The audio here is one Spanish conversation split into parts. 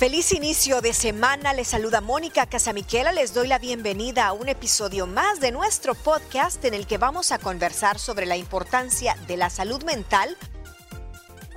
Feliz inicio de semana, les saluda Mónica Casamiquela, les doy la bienvenida a un episodio más de nuestro podcast en el que vamos a conversar sobre la importancia de la salud mental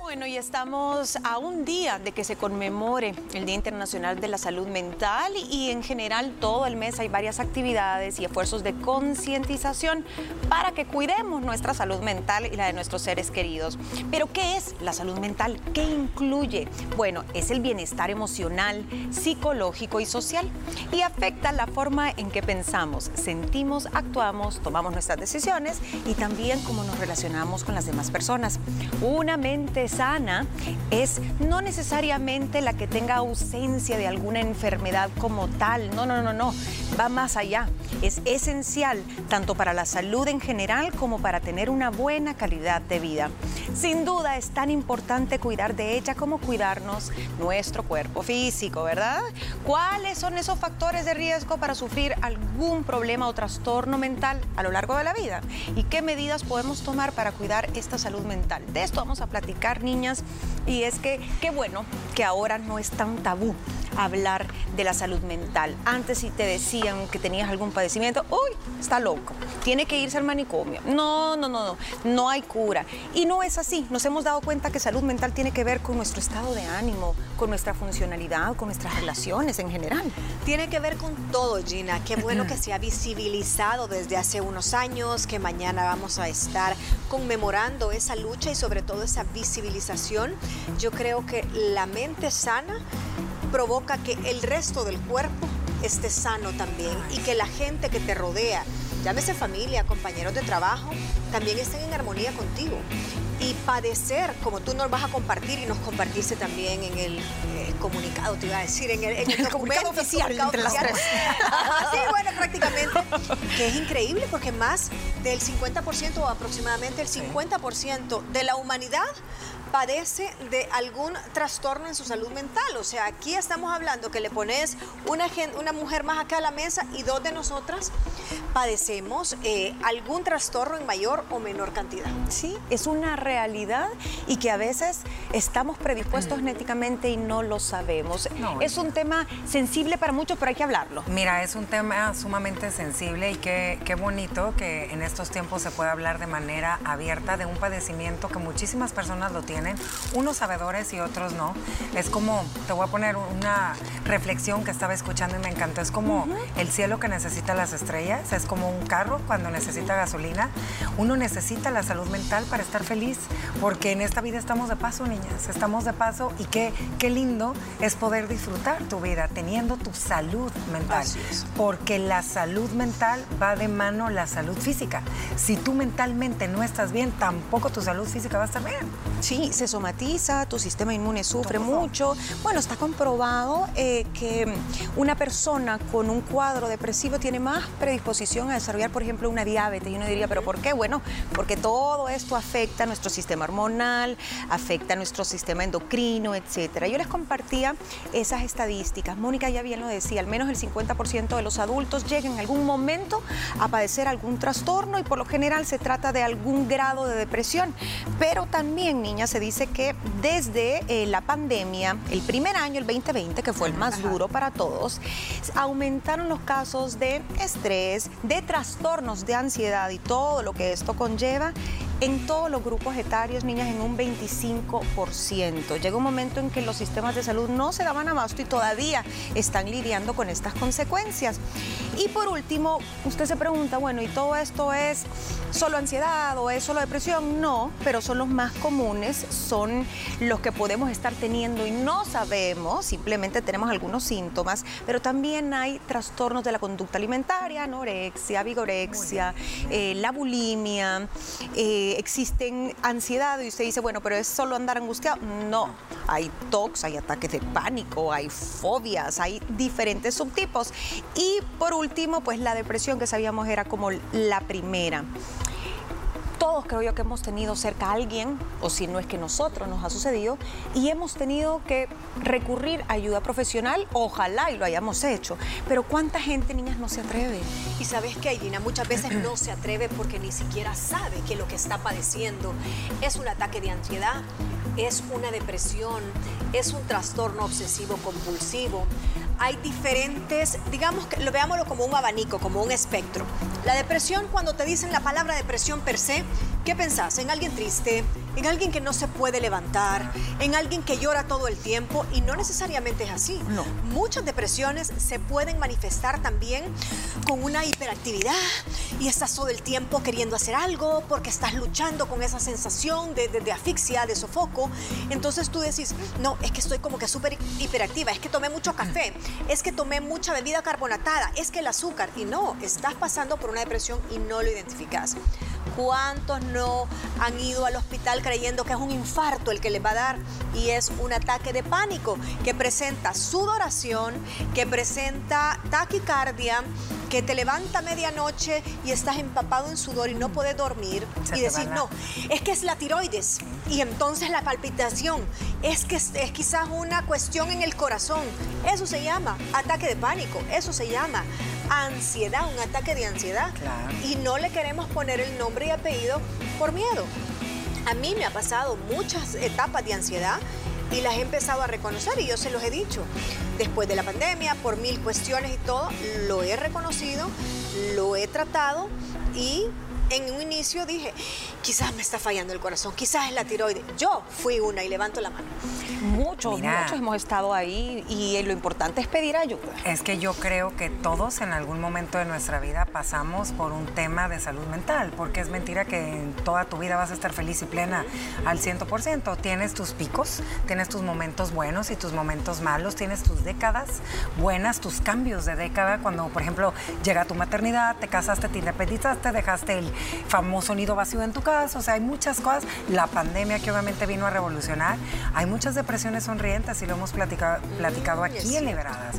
bueno, y estamos a un día de que se conmemore el Día Internacional de la Salud Mental y en general todo el mes hay varias actividades y esfuerzos de concientización para que cuidemos nuestra salud mental y la de nuestros seres queridos. Pero ¿qué es la salud mental? ¿Qué incluye? Bueno, es el bienestar emocional, psicológico y social y afecta la forma en que pensamos, sentimos, actuamos, tomamos nuestras decisiones y también cómo nos relacionamos con las demás personas. Una mente sana es no necesariamente la que tenga ausencia de alguna enfermedad como tal. No, no, no, no. Va más allá. Es esencial tanto para la salud en general como para tener una buena calidad de vida. Sin duda es tan importante cuidar de ella como cuidarnos nuestro cuerpo físico, ¿verdad? ¿Cuáles son esos factores de riesgo para sufrir algún problema o trastorno mental a lo largo de la vida? ¿Y qué medidas podemos tomar para cuidar esta salud mental? De esto vamos a platicar niñas y es que qué bueno que ahora no es tan tabú hablar de la salud mental. Antes si te decían que tenías algún padecimiento, uy, está loco, tiene que irse al manicomio. No, no, no, no, no hay cura. Y no es así. Nos hemos dado cuenta que salud mental tiene que ver con nuestro estado de ánimo, con nuestra funcionalidad, con nuestras relaciones en general. Tiene que ver con todo, Gina. Qué bueno que se ha visibilizado desde hace unos años, que mañana vamos a estar conmemorando esa lucha y sobre todo esa visibilización. Yo creo que la mente sana provoca que el resto del cuerpo esté sano también y que la gente que te rodea, llámese familia, compañeros de trabajo, también estén en armonía contigo. Y padecer, como tú nos vas a compartir y nos compartiste también en el eh, comunicado, te iba a decir, en el, en comunicado oficial entre las tres. sí, bueno, prácticamente. Que es increíble porque más del 50% o aproximadamente el 50% de la humanidad padece de algún trastorno en su salud mental. O sea, aquí estamos hablando que le pones una, una mujer más acá a la mesa y dos de nosotras padecemos eh, algún trastorno en mayor o menor cantidad. Sí, es una realidad y que a veces estamos predispuestos genéticamente y no lo sabemos. es un tema sensible para muchos, pero hay que hablarlo. Mira, es un tema sumamente sensible y qué, qué bonito que en estos tiempos se pueda hablar de manera abierta de un padecimiento que muchísimas personas lo tienen unos sabedores y otros no. Es como, te voy a poner una reflexión que estaba escuchando y me encantó, es como el cielo que necesita las estrellas, es como un carro cuando necesita gasolina. Uno necesita la salud mental para estar feliz, porque en esta vida estamos de paso, niñas, estamos de paso y qué, qué lindo es poder disfrutar tu vida teniendo tu salud mental, porque la salud mental va de mano la salud física. Si tú mentalmente no estás bien, tampoco tu salud física va a estar bien. Sí, se somatiza, tu sistema inmune sufre mucho. Bueno, está comprobado eh, que una persona con un cuadro depresivo tiene más predisposición a desarrollar, por ejemplo, una diabetes. Y uno diría, ¿pero por qué? Bueno, porque todo esto afecta a nuestro sistema hormonal, afecta a nuestro sistema endocrino, etcétera. Yo les compartía esas estadísticas. Mónica ya bien lo decía, al menos el 50% de los adultos llegan en algún momento a padecer algún trastorno y por lo general se trata de algún grado de depresión. Pero también, niñas, se dice que desde eh, la pandemia, el primer año, el 2020, que fue el más duro para todos, aumentaron los casos de estrés, de trastornos de ansiedad y todo lo que esto conlleva en todos los grupos etarios, niñas, en un 25%. Llega un momento en que los sistemas de salud no se daban abasto y todavía están lidiando con estas consecuencias. Y por último, usted se pregunta, bueno, ¿y todo esto es solo ansiedad o es solo depresión? No, pero son los más comunes, son los que podemos estar teniendo y no sabemos, simplemente tenemos algunos síntomas, pero también hay trastornos de la conducta alimentaria, anorexia, vigorexia, eh, la bulimia. Eh, existen ansiedad y usted dice, bueno, pero es solo andar angustiado. No, hay TOCs, hay ataques de pánico, hay fobias, hay diferentes subtipos. Y por último, pues la depresión que sabíamos era como la primera todos creo yo que hemos tenido cerca a alguien, o si no es que nosotros nos ha sucedido, y hemos tenido que recurrir a ayuda profesional, ojalá y lo hayamos hecho. Pero ¿cuánta gente, niñas, no se atreve? Y sabes que Irina muchas veces no se atreve porque ni siquiera sabe que lo que está padeciendo es un ataque de ansiedad, es una depresión, es un trastorno obsesivo compulsivo. Hay diferentes, digamos que lo veámoslo como un abanico, como un espectro. La depresión, cuando te dicen la palabra depresión per se, ¿qué pensás? En alguien triste, en alguien que no se puede levantar, en alguien que llora todo el tiempo y no necesariamente es así. No. Muchas depresiones se pueden manifestar también con una hiperactividad y estás todo el tiempo queriendo hacer algo porque estás luchando con esa sensación de, de- de asfixia, de sofoco. Entonces tú decís, no, es que estoy como que súper hiperactiva, es que tomé mucho café, es que tomé mucha bebida carbonatada, es que el azúcar. Y no, estás pasando por una depresión y no lo identificas. ¿Cuántos no han ido al hospital creyendo que es un infarto el que les va a dar y es un ataque de pánico que presenta sudoración, que presenta taquicardia, que te levanta a medianoche y estás empapado en sudor y no puedes dormir Se y la- no, es que es la tiroides y entonces la palpitación, es que es, es quizás una cuestión en el corazón. Eso se llama ataque de pánico, eso se llama ansiedad, un ataque de ansiedad. Claro. Y no le queremos poner el nombre y apellido por miedo. A mí me ha pasado muchas etapas de ansiedad y las he empezado a reconocer y yo se los he dicho. Después de la pandemia, por mil cuestiones y todo, lo he reconocido, lo he tratado y en un inicio dije, quizás me está fallando el corazón, quizás es la tiroides. Yo fui una y levanto la mano. Muchos, Mira. muchos hemos estado ahí y lo importante es pedir ayuda. Es que yo creo que todos en algún momento de nuestra vida pasamos por un tema de salud mental, porque es mentira que en toda tu vida vas a estar feliz y plena al 100%. Tienes tus picos, tienes tus momentos buenos y tus momentos malos, tienes tus décadas buenas, tus cambios de década, cuando por ejemplo llega tu maternidad, te casaste, te independizaste, dejaste el famoso nido vacío en tu casa, o sea, hay muchas cosas, la pandemia que obviamente vino a revolucionar, hay muchas depresiones sonrientes y lo hemos platicado, aquí en. Liberadas.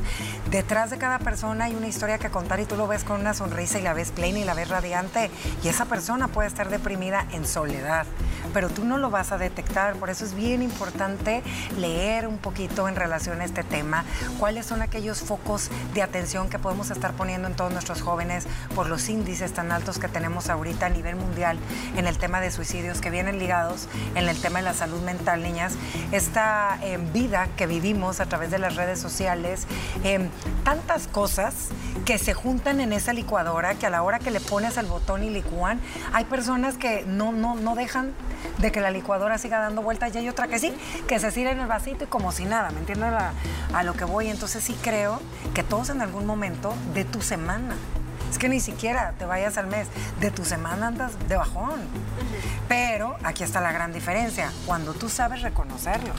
Detrás de cada persona hay una historia que contar y tú lo ves con una sonrisa y la ves plena y la ves radiante y esa persona puede estar deprimida en soledad, pero tú no lo vas a detectar, por eso es bien importante leer un poquito en relación a este tema, cuáles son aquellos focos de atención que podemos estar poniendo en todos nuestros jóvenes por los índices tan altos que tenemos ahorita a nivel mundial en el tema de suicidios que vienen ligados en el tema de la salud mental, niñas. Esta eh, vida que vivimos a través de las redes sociales, eh, tantas cosas que se juntan en esa licuadora que a la hora que le pones el botón y licúan, hay personas que no, no, no dejan de que la licuadora siga dando vueltas y hay otra que sí, que se sirve en el vasito y como si nada, ¿me entiendes a, a lo que voy? Entonces sí creo que todos en algún momento de tu semana, es que ni siquiera te vayas al mes, de tu semana andas de bajón. Pero aquí está la gran diferencia, cuando tú sabes reconocerlo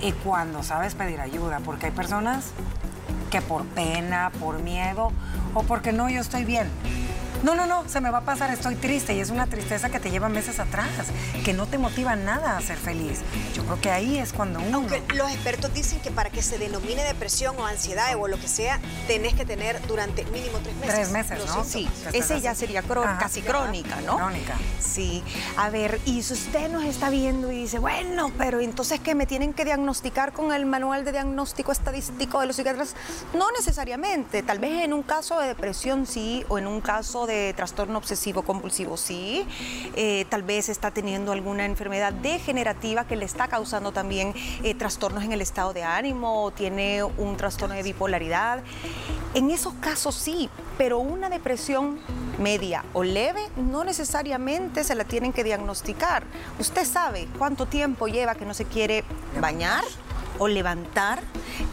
y cuando sabes pedir ayuda, porque hay personas que por pena, por miedo o porque no, yo estoy bien. No, no, no, se me va a pasar, estoy triste y es una tristeza que te lleva meses atrás, que no te motiva nada a ser feliz. Yo creo que ahí es cuando uno... Aunque los expertos dicen que para que se denomine depresión o ansiedad o lo que sea, tenés que tener durante mínimo tres meses. Tres meses, ¿no? síntomas. Sí, ese ya sería cro- Ajá. casi crónica, ¿no? Crónica. Sí. A ver, y si usted nos está viendo y dice, bueno, pero entonces que me tienen que diagnosticar con el manual de diagnóstico estadístico de los psiquiatras, no necesariamente. Tal vez en un caso de depresión sí, o en un caso de trastorno obsesivo compulsivo sí. Eh, tal vez está teniendo alguna enfermedad degenerativa que le está causando también eh, trastornos en el estado de ánimo, o tiene un trastorno de bipolaridad. En esos casos sí, pero una depresión media o leve no necesariamente se la tienen que diagnosticar. Usted sabe cuánto tiempo lleva que no se quiere bañar o levantar,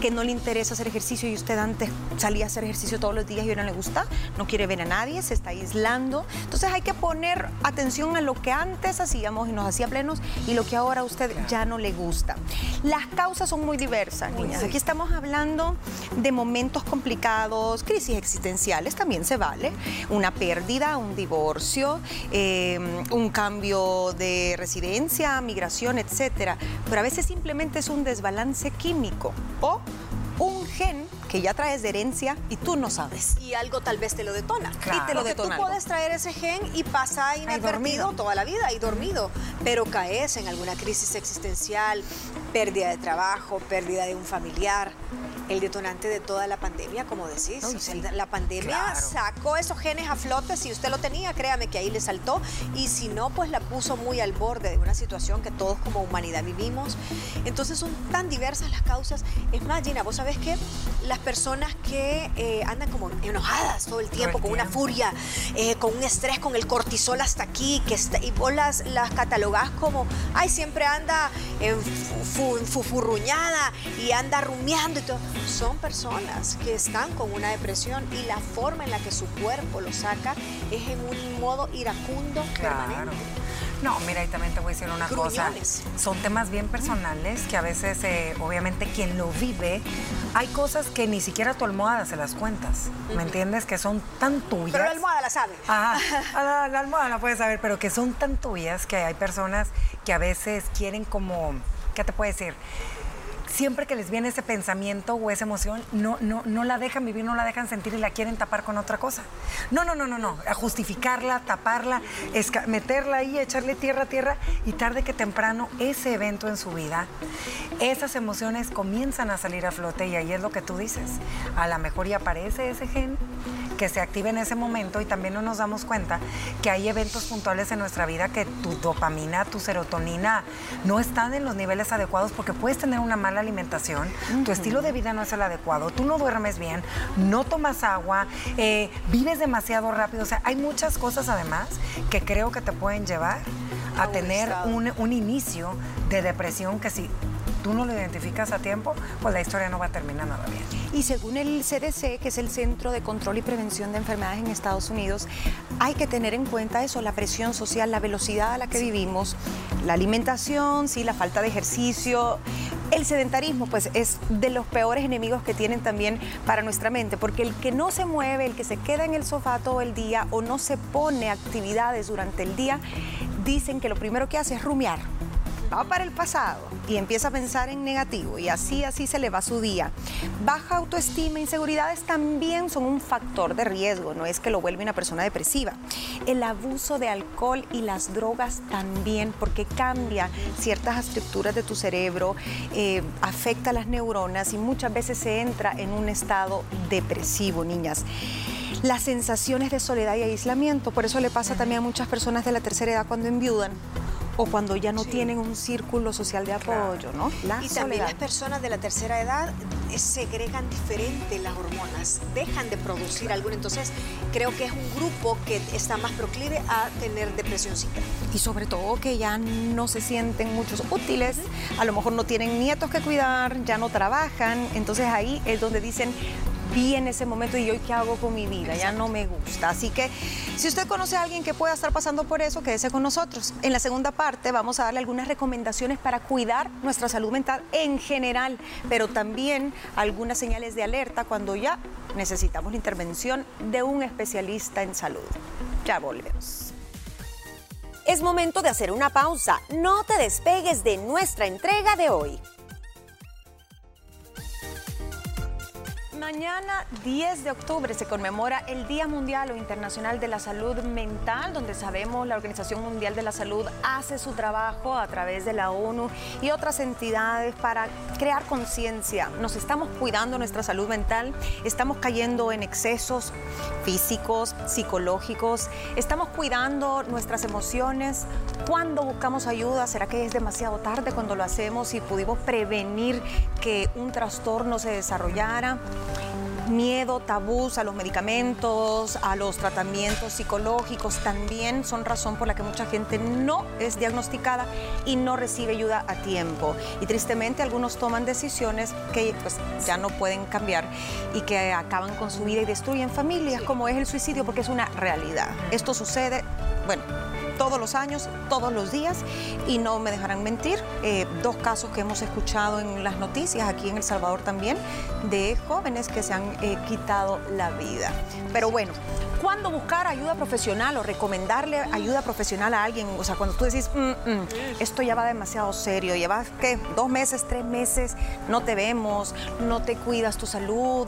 que no le interesa hacer ejercicio y usted antes salía a hacer ejercicio todos los días y ahora no le gusta, no quiere ver a nadie, se está aislando. Entonces hay que poner atención a lo que antes hacíamos y nos hacía plenos y lo que ahora a usted ya no le gusta. Las causas son muy diversas, niñas. Aquí estamos hablando de momentos complicados, crisis existenciales, también se vale. Una pérdida, un divorcio, eh, un cambio de residencia, migración, etcétera. Pero a veces simplemente es un desbalance químico o un gen que ya traes de herencia y tú no sabes. Y algo tal vez te lo detona. Y te lo Porque detona tú algo. puedes traer ese gen y pasa inadvertido toda la vida y dormido, pero caes en alguna crisis existencial, pérdida de trabajo, pérdida de un familiar. El detonante de toda la pandemia, como decís. Uy, O sea, sí. La pandemia Claro. sacó esos genes a flote. Si usted lo tenía, créame que ahí le saltó. Y si no, pues la puso muy al borde de una situación que todos como humanidad vivimos. Entonces son tan diversas las causas. Es más, Gina, vos sabés que las personas que eh, andan como enojadas todo el tiempo, el con una furia, eh, con un estrés, con el cortisol hasta aquí, que está- y vos las, las catalogás como, ay, siempre anda en fu- fu- fufurruñada y anda rumiando y todo. Son personas que están con una depresión y la forma en la que su cuerpo lo saca es en un modo iracundo Claro. permanente. No, mira, y también te voy a decir una Gruñones. cosa. Son temas bien personales que a veces, eh, obviamente, quien lo vive, hay cosas que ni siquiera tu almohada se las cuentas. ¿Me entiendes? Que son tan tuyas. Pero la almohada la sabe. Ajá, la, la almohada la puedes saber, pero que son tan tuyas que hay personas que a veces quieren como, ¿qué te puedo decir? Siempre que les viene ese pensamiento o esa emoción, no, no, no la dejan vivir, no la dejan sentir y la quieren tapar con otra cosa. No, no, no, no, no. A justificarla, taparla, meterla ahí, echarle tierra a tierra y tarde que temprano ese evento en su vida, esas emociones comienzan a salir a flote y ahí es lo que tú dices. A lo mejor ya aparece ese gen que se active en ese momento y también no nos damos cuenta que hay eventos puntuales en nuestra vida que tu dopamina, tu serotonina no están en los niveles adecuados porque puedes tener una mala alimentación, tu estilo de vida no es el adecuado, tú no duermes bien, no tomas agua, eh, vives demasiado rápido, o sea, hay muchas cosas además que creo que te pueden llevar a tener un, un inicio de depresión que si tú no lo identificas a tiempo, pues la historia no va a terminar nada bien. Y según el CDC, que es el Centro de Control y Prevención de Enfermedades en Estados Unidos, hay que tener en cuenta eso, la presión social, la velocidad a la que vivimos, la alimentación, sí, la falta de ejercicio. El sedentarismo, pues, es de los peores enemigos que tienen también para nuestra mente, porque el que no se mueve, el que se queda en el sofá todo el día o no se pone actividades durante el día, dicen que lo primero que hace es rumiar va para el pasado y empieza a pensar en negativo y así, así se le va su día. Baja autoestima, inseguridades también son un factor de riesgo, no es que lo vuelve una persona depresiva. El abuso de alcohol y las drogas también, porque cambia ciertas estructuras de tu cerebro, eh, afecta las neuronas y muchas veces se entra en un estado depresivo, niñas las sensaciones de soledad y aislamiento. Por eso le pasa también a muchas personas de la tercera edad cuando enviudan o cuando ya no tienen un círculo social de apoyo, ¿no? La Y también las personas de la tercera edad eh, segregan diferente las hormonas, dejan de producir alguna. Entonces, creo que es un grupo que está más proclive a tener depresióncita. Y sobre todo que ya no se sienten muchos útiles, a lo mejor no tienen nietos que cuidar, ya no trabajan, entonces ahí es donde dicen, vi en ese momento y hoy qué hago con mi vida, ya no me gusta. Así que si usted conoce a alguien que pueda estar pasando por eso, quédese con nosotros. En la segunda parte vamos a darle algunas recomendaciones para cuidar nuestra salud mental en general, pero también algunas señales de alerta cuando ya necesitamos la intervención de un especialista en salud. Ya volvemos. Es momento de hacer una pausa. No te despegues de nuestra entrega de hoy. Mañana 10 de octubre se conmemora el Día Mundial o Internacional de la Salud Mental, donde sabemos la Organización Mundial de la Salud hace su trabajo a través de la ONU y otras entidades para crear conciencia. Nos estamos cuidando nuestra salud mental, estamos cayendo en excesos físicos, psicológicos, estamos cuidando nuestras emociones. Cuando buscamos ayuda, ¿será que es demasiado tarde cuando lo hacemos y pudimos prevenir que un trastorno se desarrollara? miedo, tabús a los medicamentos, a los tratamientos psicológicos también son razón por la que mucha gente no es diagnosticada y no recibe ayuda a tiempo. Y tristemente algunos toman decisiones que pues ya no pueden cambiar y que acaban con su vida y destruyen familias, como es el suicidio, porque es una realidad. Esto sucede, bueno, todos los años, todos los días, y no me dejarán mentir, eh, dos casos que hemos escuchado en las noticias aquí en El Salvador también, de jóvenes que se han eh, quitado la vida. Pero bueno, ¿Cuándo buscar ayuda profesional o recomendarle ayuda profesional a alguien? O sea, cuando tú decís, "Mm, mm, esto ya va demasiado serio, llevas, ¿qué? Dos meses, tres meses, no te vemos, no te cuidas tu salud.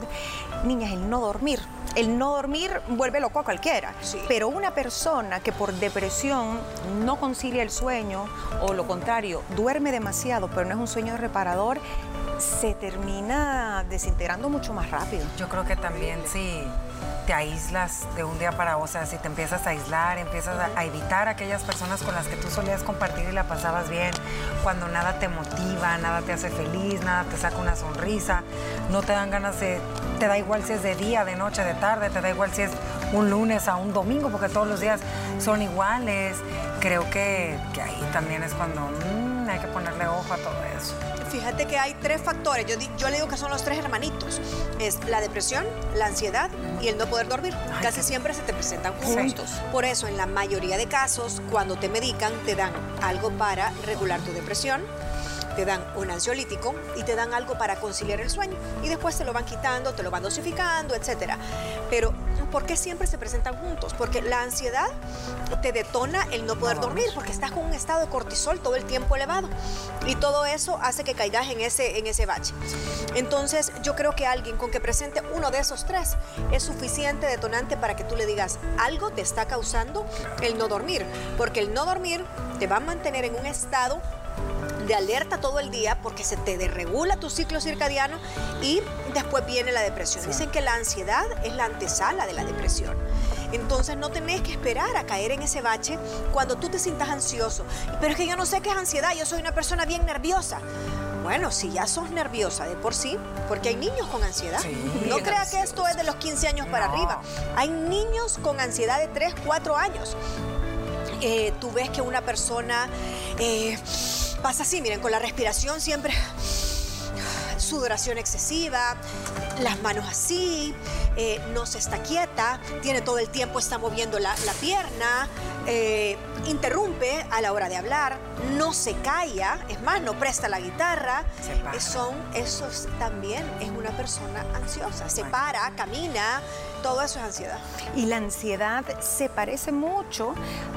Niñas, el no dormir. El no dormir vuelve loco a cualquiera. Sí. Pero una persona que por depresión no concilia el sueño, o lo contrario, duerme demasiado, pero no es un sueño reparador, se termina desintegrando mucho más rápido. Yo creo que también si te aíslas de un día para otro, o sea, si te empiezas a aislar, empiezas a, a evitar aquellas personas con las que tú solías compartir y la pasabas bien, cuando nada te motiva, nada te hace feliz, nada te saca una sonrisa, no te dan ganas de, te da igual si es de día, de noche, de tarde, te da igual si es un lunes a un domingo, porque todos los días son iguales. Creo que, que ahí también es cuando mm, hay que ponerle ojo a todo eso. Fíjate que hay tres factores. Yo, yo le digo que son los tres hermanitos. Es la depresión, la ansiedad y el no poder dormir. Ay, Casi qué- siempre se te presentan Sí. juntos. Por eso, en la mayoría de casos, cuando te medican, te dan algo para regular tu depresión, te dan un ansiolítico y te dan algo para conciliar el sueño. Y después te lo van quitando, te lo van dosificando, etc. Pero, ¿por qué siempre se presentan juntos? Porque la ansiedad te detona el no poder dormir. porque estás con un estado de cortisol todo el tiempo elevado. Y todo eso hace que caigas en ese, en ese bache. Entonces, yo creo que alguien con que presente uno de esos tres es suficiente detonante para que tú le digas algo te está causando el no dormir. Porque el no dormir te va a mantener en un estado de alerta todo el día porque se te desregula tu ciclo circadiano y después viene la depresión. Dicen que la ansiedad es la antesala de la depresión. Entonces no tenés que esperar a caer en ese bache cuando tú te sientas ansioso. Pero es que yo no sé qué es ansiedad, yo soy una persona bien nerviosa. Bueno, si ya sos nerviosa de por sí, porque hay niños con ansiedad. Sí, no crea que esto es de los 15 años para No. arriba. Hay niños con ansiedad de 3, 4 años eh, tú ves que una persona eh, pasa así, miren, con la respiración siempre sudoración excesiva, las manos así, eh, no se está quieta, tiene todo el tiempo, está moviendo la, la pierna, eh, interrumpe a la hora de hablar, no se calla, es más, no presta la guitarra. Se para. Son, eso es- también es una persona ansiosa, se para, camina, todo eso es ansiedad. Y la ansiedad se parece mucho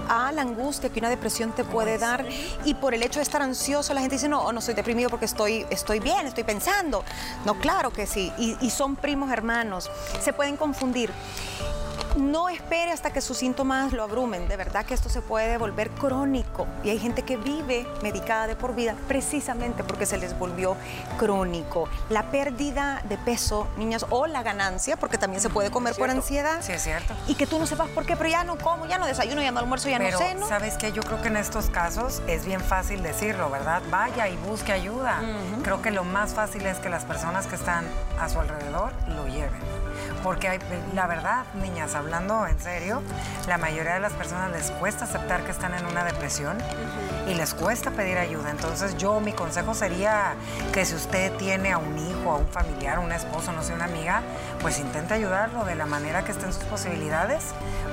a la angustia que una depresión te puede dar. Y por el hecho de estar ansioso, la gente dice, no, no estoy deprimido porque estoy, estoy bien, estoy pensando. No, claro que sí. Y, y son primos hermanos. Se pueden confundir. No espere hasta que sus síntomas lo abrumen. De verdad que esto se puede volver crónico. Y hay gente que vive medicada de por vida precisamente porque se les volvió crónico. La pérdida de peso, niñas, o la ganancia, porque también se puede comer por ansiedad. Sí, es cierto. Y que tú no sepas por qué, pero ya no como, ya no desayuno, ya no almuerzo, ya Pero, no ceno. ¿sabes qué? Yo creo que en estos casos es bien fácil decirlo, ¿verdad? Vaya y busque ayuda. Creo que lo más fácil es que las personas que están a su alrededor lo lleven. Porque hay, la verdad, niñas, hablando en serio, la mayoría de las personas les cuesta aceptar que están en una depresión y les cuesta pedir ayuda. Entonces yo, mi consejo sería que si usted tiene a un hijo, a un familiar, a un esposo, no sé, una amiga, pues intente ayudarlo de la manera que estén sus posibilidades,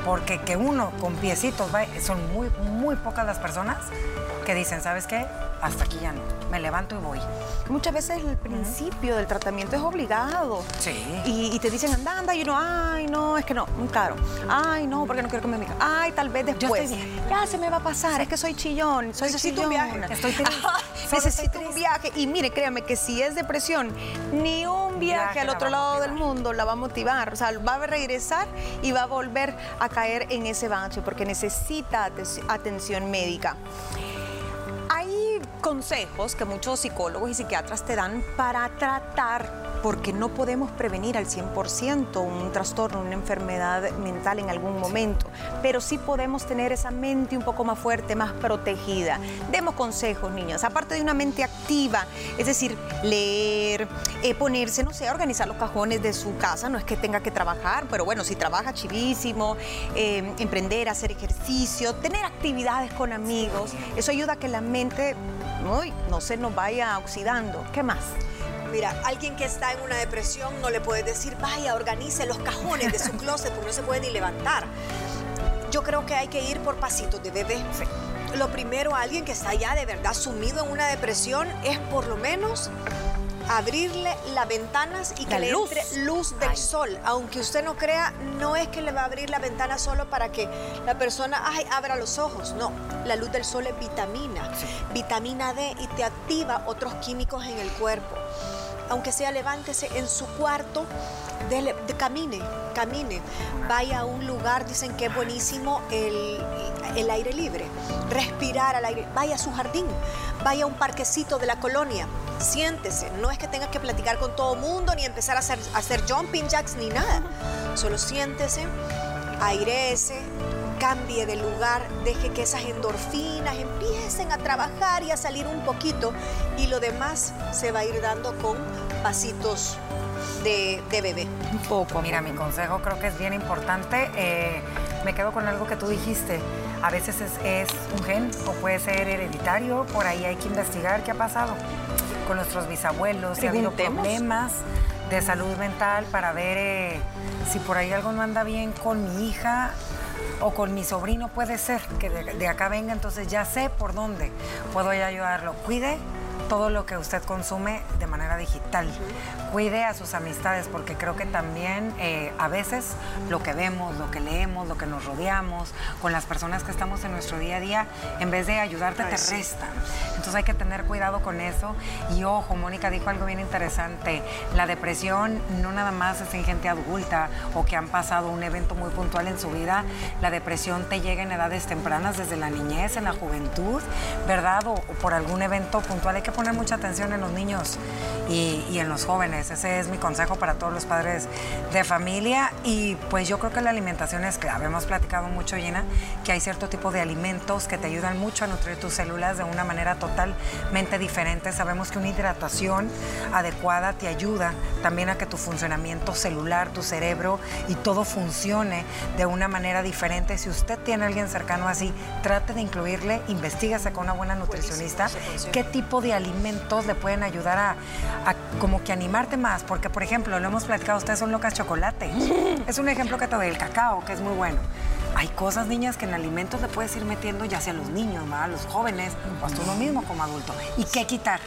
porque que uno con piecitos, va- son muy, muy pocas las personas que dicen, ¿sabes qué? Hasta aquí ya no, me levanto y voy. Muchas veces el principio del tratamiento es obligado. Sí. Y, y te dicen, anda, anda, y uno, ay, no, es que no, muy caro. Ay, no, porque no quiero que me diga. Ay, tal vez después. estoy bien. Ya se me va a pasar, es que soy chillón, soy Necesito un chillona. viaje. Estoy triste. Necesito estoy un viaje. Y mire, créame que si es depresión, ni un viaje, Viaje al otro lado del mundo la va a motivar. O sea, va a regresar y va a volver a caer en ese bache porque necesita aten- atención médica. Consejos que muchos psicólogos y psiquiatras te dan para tratar, porque no podemos prevenir al 100% un trastorno, una enfermedad mental en algún momento, pero sí podemos tener esa mente un poco más fuerte, más protegida. Demos consejos, niñas, aparte de una mente activa, es decir, leer, eh, ponerse, no sé, a organizar los cajones de su casa, no es que tenga que trabajar, pero bueno, si trabaja chivísimo, eh, emprender, hacer ejercicio, tener actividades con amigos, eso ayuda a que la mente uy, no se nos vaya oxidando. ¿Qué más? Mira, alguien que está en una depresión no le puedes decir, vaya, organice los cajones de su closet porque no se puede ni levantar. Yo creo que hay que ir por pasitos de bebé. Lo primero, alguien que está ya de verdad sumido en una depresión es por lo menos abrirle las ventanas y que le entre luz del sol. Aunque usted no crea, no es que le va a abrir la ventana solo para que la persona ay, abra los ojos. No, la luz del sol es vitamina, vitamina D y te activa otros químicos en el cuerpo. Aunque sea levántese en su cuarto, de, camine, camine, vaya a un lugar, dicen que es buenísimo el, el aire libre, respirar al aire, vaya a su jardín, vaya a un parquecito de la colonia, siéntese, no es que tenga que platicar con todo mundo ni empezar a hacer, a hacer jumping jacks ni nada, solo siéntese, aireese, cambie de lugar, deje que esas endorfinas empiecen a trabajar y a salir un poquito y lo demás se va a ir dando con pasitos de, bebé. Un poco. Mira, mi consejo creo que es bien importante. Eh, me quedo con algo que tú dijiste. A veces es, un gen o puede ser hereditario. Por ahí hay que investigar qué ha pasado con nuestros bisabuelos, si ha habido problemas de salud mental para ver eh, si por ahí algo no anda bien con mi hija o con mi sobrino puede ser que de, acá venga, entonces ya sé por dónde puedo ayudarlo. Cuide todo lo que usted consume de manera digital. Cuide a sus amistades porque creo que también eh, a veces lo que vemos, lo que leemos, lo que nos rodeamos con las personas que estamos en nuestro día a día, en vez de ayudarte, te restan. Entonces hay que tener cuidado con eso. Y ojo, Mónica dijo algo bien interesante. La depresión no nada más es en gente adulta o que han pasado un evento muy puntual en su vida. La depresión te llega en edades tempranas, desde la niñez, en la juventud, ¿verdad? O, por algún evento puntual. Hay que poner mucha atención en los niños y, en los jóvenes. Ese es mi consejo para todos los padres de familia. Y pues yo creo que la alimentación es clave. Hemos platicado mucho, Gina, que hay cierto tipo de alimentos que te ayudan mucho a nutrir tus células de una manera totalmente diferente. Sabemos que una hidratación adecuada te ayuda también a que tu funcionamiento celular, tu cerebro y todo funcione de una manera diferente. Si usted tiene a alguien cercano así, trate de incluirle, investigase con una buena nutricionista qué tipo de alimentos alimentos le pueden ayudar a, como que animarte más, porque por ejemplo, lo hemos platicado, ustedes son locas chocolate. Es un ejemplo que te doy, el cacao, que es muy bueno. Hay cosas, niñas, que en alimentos le puedes ir metiendo, ya sea a los niños, a los jóvenes, o hasta uno mismo como adulto. ¿Y qué quitar?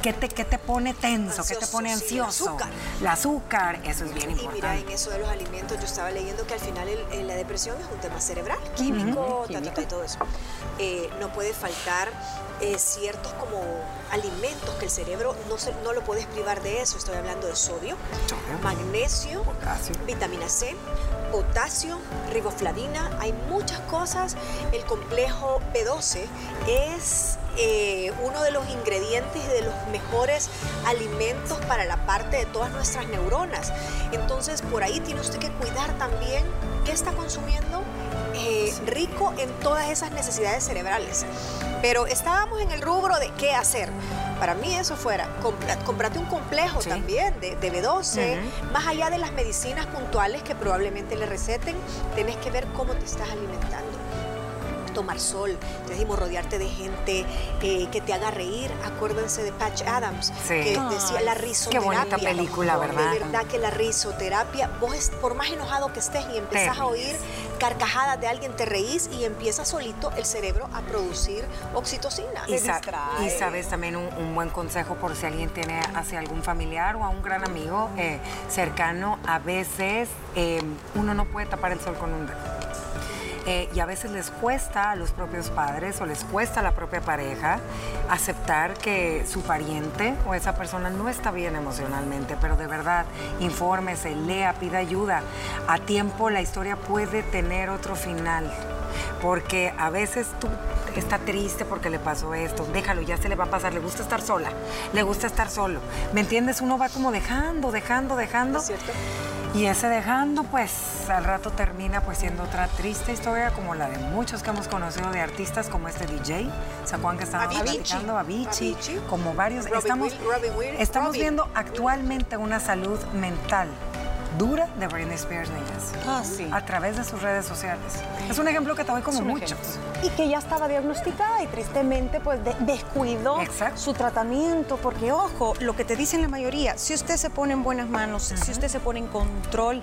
¿Qué te, qué te pone tenso? ¿Qué te pone ansioso? el azúcar. El azúcar, eso es bien importante. Y mira, en eso de los alimentos, yo estaba leyendo que al final la depresión es un tema cerebral, químico, y todo eso. Eh, no puede faltar eh, ciertos como alimentos que el cerebro no, se, no lo puedes privar de eso. Estoy hablando de sodio, magnesio, vitamina C, potasio, riboflavina. Hay muchas cosas. El complejo B12 es eh, uno de los ingredientes y de los mejores alimentos para la parte de todas nuestras neuronas. Entonces, por ahí tiene usted que cuidar también qué está consumiendo eh, rico en todas esas necesidades cerebrales. Pero estábamos en el rubro de qué hacer. Para mí eso fuera, comprate un complejo también de, B12, más allá de las medicinas puntuales que probablemente le receten, tenés que ver cómo te estás alimentando tomar sol, te dijimos rodearte de gente eh, que te haga reír. Acuérdense de Patch Adams, que decía la risoterapia. Qué bonita película, ¿verdad? De verdad que la risoterapia, vos por más enojado que estés y empezás a oír carcajadas de alguien, te reís y empieza solito el cerebro a producir oxitocina. Y, y sabes también un, buen consejo por si alguien tiene hacia algún familiar o a un gran amigo eh, cercano, a veces eh, uno no puede tapar el sol con un dedo. Eh, y a veces les cuesta a los propios padres o les cuesta a la propia pareja aceptar que su pariente o esa persona no está bien emocionalmente, pero de verdad, infórmese, lea, pida ayuda. A tiempo la historia puede tener otro final porque a veces tú está triste porque le pasó esto, déjalo, ya se le va a pasar, le gusta estar sola, le gusta estar solo. ¿Me entiendes? Uno va como dejando, dejando, dejando. cierto? Y ese dejando, pues al rato termina pues siendo otra triste historia como la de muchos que hemos conocido de artistas como este DJ, ¿se acuerdan que estábamos platicando? Avicii, como varios. estamos estamos viendo actualmente una salud mental dura de Britney Spears, niñas. Ah, sí. A través de sus redes sociales. Es un ejemplo que te doy como muchos. ejemplo. Y que ya estaba diagnosticada y tristemente pues de- descuidó Exacto. su tratamiento, porque ojo, lo que te dicen la mayoría, si usted se pone en buenas manos, si usted se pone en control,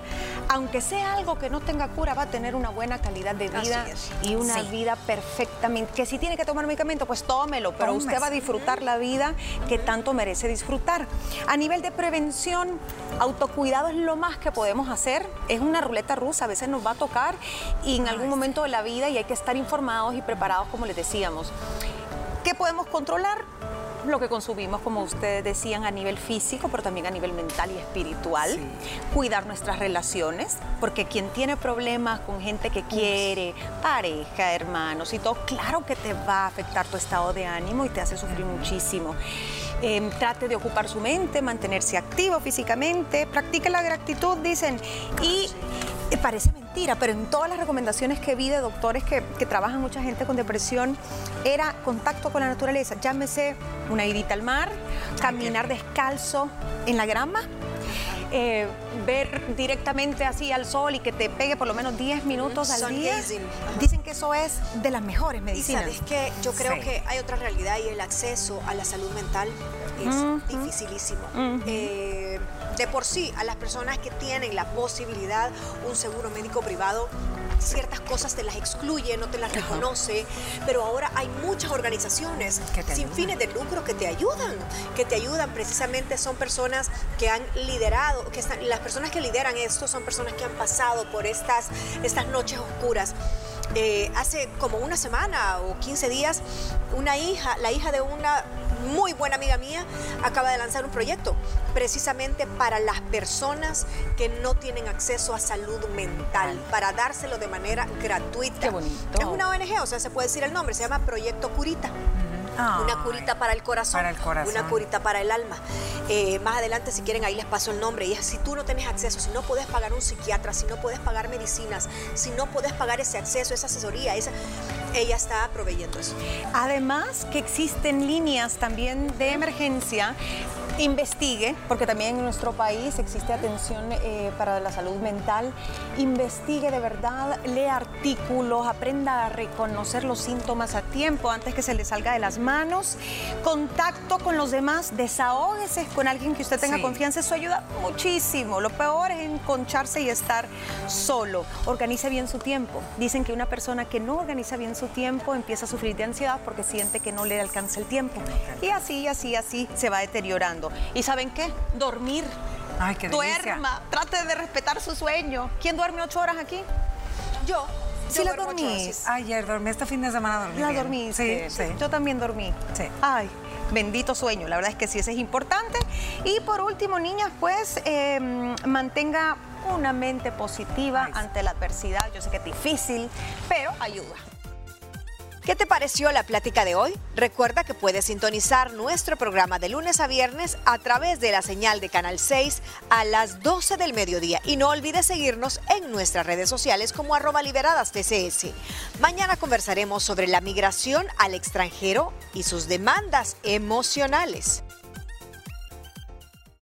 aunque sea algo que no tenga cura, va a tener una buena calidad de vida y una Sí. vida perfectamente. Que si tiene que tomar medicamento, pues tómelo, pero usted va a disfrutar la vida que tanto merece disfrutar. A nivel de prevención, autocuidado es lo más que podemos hacer. Es una ruleta rusa, a veces nos va a tocar y en algún momento de la vida y hay que estar informados y preparados, como les decíamos. ¿Qué podemos controlar? Lo que consumimos, como ustedes decían, a nivel físico, pero también a nivel mental y espiritual. Sí. Cuidar nuestras relaciones, porque quien tiene problemas con gente que quiere, pareja, hermanos y todo, claro que te va a afectar tu estado de ánimo y te hace sufrir muchísimo. Eh, trate de ocupar su mente, mantenerse activo físicamente, practique la gratitud, dicen. Y eh, parece mentira, pero en todas las recomendaciones que vi de doctores que, que trabajan mucha gente con depresión, era contacto con la naturaleza. Llámese una idita al mar, caminar descalzo en la grama. Eh, ver directamente así al sol y que te pegue por lo menos 10 minutos al día. Dicen que eso es de las mejores Y medicinas. sabes que yo creo Sí. que hay otra realidad y el acceso a la salud mental es dificilísimo. Eh, de por sí, a las personas que tienen la posibilidad, un seguro médico privado, ciertas cosas te las excluye, no te las reconoce, pero ahora hay muchas organizaciones sin fines de lucro que te ayudan, que te ayudan precisamente son personas que han liderado, que están, las personas que lideran esto son personas que han pasado por estas, estas noches oscuras. Eh, hace como una semana o 15 días, una hija, la hija de una muy buena amiga mía, acaba de lanzar un proyecto precisamente para las personas que no tienen acceso a salud mental, para dárselo de manera gratuita. Qué bonito. Es una ONG, o sea, se puede decir el nombre, se llama Proyecto Curita. Una curita para el corazón. Para el corazón. Una curita para el alma. Eh, más adelante, si quieren, ahí les paso el nombre. Y es si tú no tienes acceso, si no puedes pagar un psiquiatra, si no puedes pagar medicinas, si no puedes pagar ese acceso, esa asesoría, esa, ella está proveyendo eso. Además que existen líneas también de emergencia, investigue, porque también en nuestro país existe atención eh, para la salud mental, investigue de verdad, lea artículos, aprenda a reconocer los síntomas a tiempo antes que se le salga de las manos, contacto con los demás, desahógese con alguien que usted tenga Sí. confianza, eso ayuda muchísimo. Lo peor es enconcharse y estar solo. Organice bien su tiempo. Dicen que una persona que no organiza bien su tiempo empieza a sufrir de ansiedad porque siente que no le alcanza el tiempo. Y así, así, así se va deteriorando. ¿Y saben qué? Dormir. Ay, qué. Duerma. Trate de respetar su sueño. ¿Quién duerme ocho horas aquí? Yo, Sí yo la sí. Ayer dormí, este fin de semana dormí La bien. dormiste. Sí, sí. Yo también dormí. Sí. Ay, bendito sueño. La verdad es que sí, ese es importante. Y por último, niñas, pues eh, mantenga una mente positiva ante la adversidad. Yo sé que es difícil, pero ayuda. ¿Qué te pareció la plática de hoy? Recuerda que puedes sintonizar nuestro programa de lunes a viernes a través de la señal de Canal 6 a las 12 del mediodía. Y no olvides seguirnos en nuestras redes sociales como arroba liberadas TCS. Mañana conversaremos sobre la migración al extranjero y sus demandas emocionales.